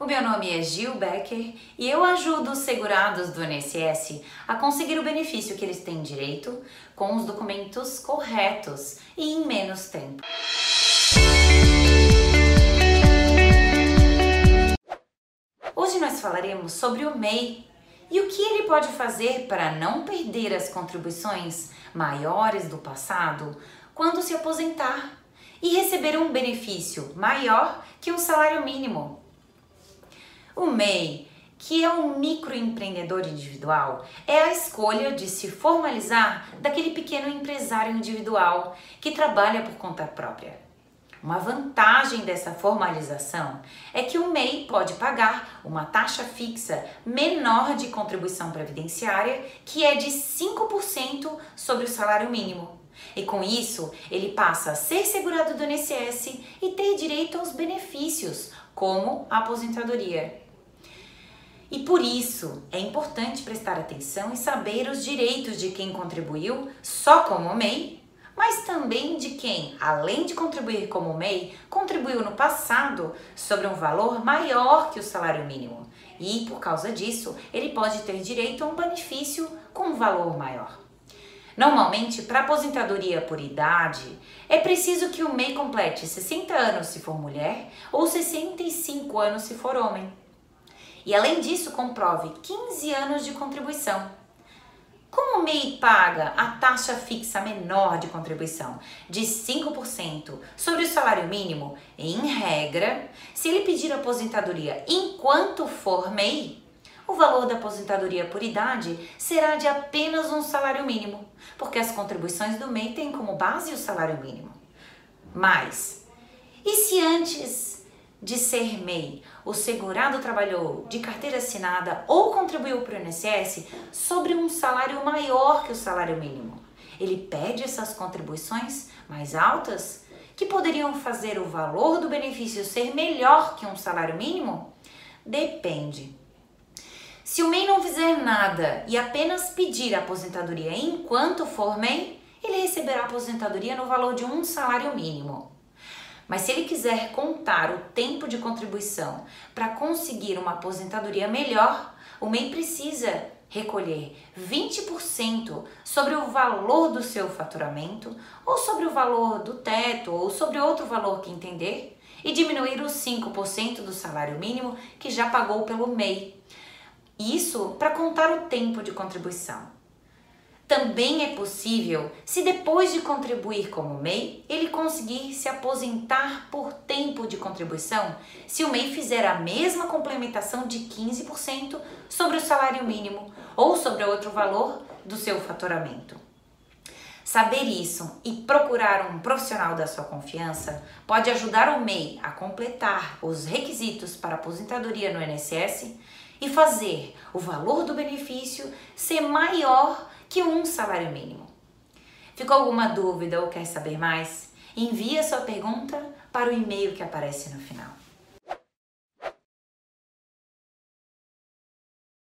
O meu nome é Gil Becker e eu ajudo os segurados do INSS a conseguir o benefício que eles têm direito com os documentos corretos e em menos tempo. Hoje nós falaremos sobre o MEI e o que ele pode fazer para não perder as contribuições maiores do passado quando se aposentar e receber um benefício maior que um salário mínimo. O MEI, que é um microempreendedor individual, é a escolha de se formalizar daquele pequeno empresário individual que trabalha por conta própria. Uma vantagem dessa formalização é que o MEI pode pagar uma taxa fixa menor de contribuição previdenciária, que é de 5% sobre o salário mínimo. E com isso, ele passa a ser segurado do INSS e ter direito aos benefícios, como a aposentadoria. E por isso é importante prestar atenção e saber os direitos de quem contribuiu só como MEI mas também de quem, além de contribuir como MEI, contribuiu no passado sobre um valor maior que o salário mínimo. E, por causa disso, ele pode ter direito a um benefício com um valor maior. Normalmente, para aposentadoria por idade, é preciso que o MEI complete 60 anos se for mulher ou 65 anos se for homem. E além disso, comprove 15 anos de contribuição. Como o MEI paga a taxa fixa menor de contribuição de 5% sobre o salário mínimo, em regra, se ele pedir aposentadoria enquanto for MEI, o valor da aposentadoria por idade será de apenas um salário mínimo, porque as contribuições do MEI têm como base o salário mínimo. Mas, e se antes de ser MEI, o segurado trabalhou de carteira assinada ou contribuiu para o INSS sobre um salário maior que o salário mínimo. Ele pede essas contribuições mais altas que poderiam fazer o valor do benefício ser melhor que um salário mínimo? Depende. Se o MEI não fizer nada e apenas pedir a aposentadoria enquanto for MEI, ele receberá aposentadoria no valor de um salário mínimo. Mas se ele quiser contar o tempo de contribuição para conseguir uma aposentadoria melhor, o MEI precisa recolher 20% sobre o valor do seu faturamento, ou sobre o valor do teto, ou sobre outro valor que entender, e diminuir os 5% do salário mínimo que já pagou pelo MEI. Isso para contar o tempo de contribuição. Também é possível se depois de contribuir como MEI, ele conseguir se aposentar por tempo de contribuição, se o MEI fizer a mesma complementação de 15% sobre o salário mínimo ou sobre outro valor do seu faturamento. Saber isso e procurar um profissional da sua confiança pode ajudar o MEI a completar os requisitos para aposentadoria no INSS e fazer o valor do benefício ser maior que um salário mínimo. Ficou alguma dúvida ou quer saber mais? Envie a sua pergunta para o e-mail que aparece no final.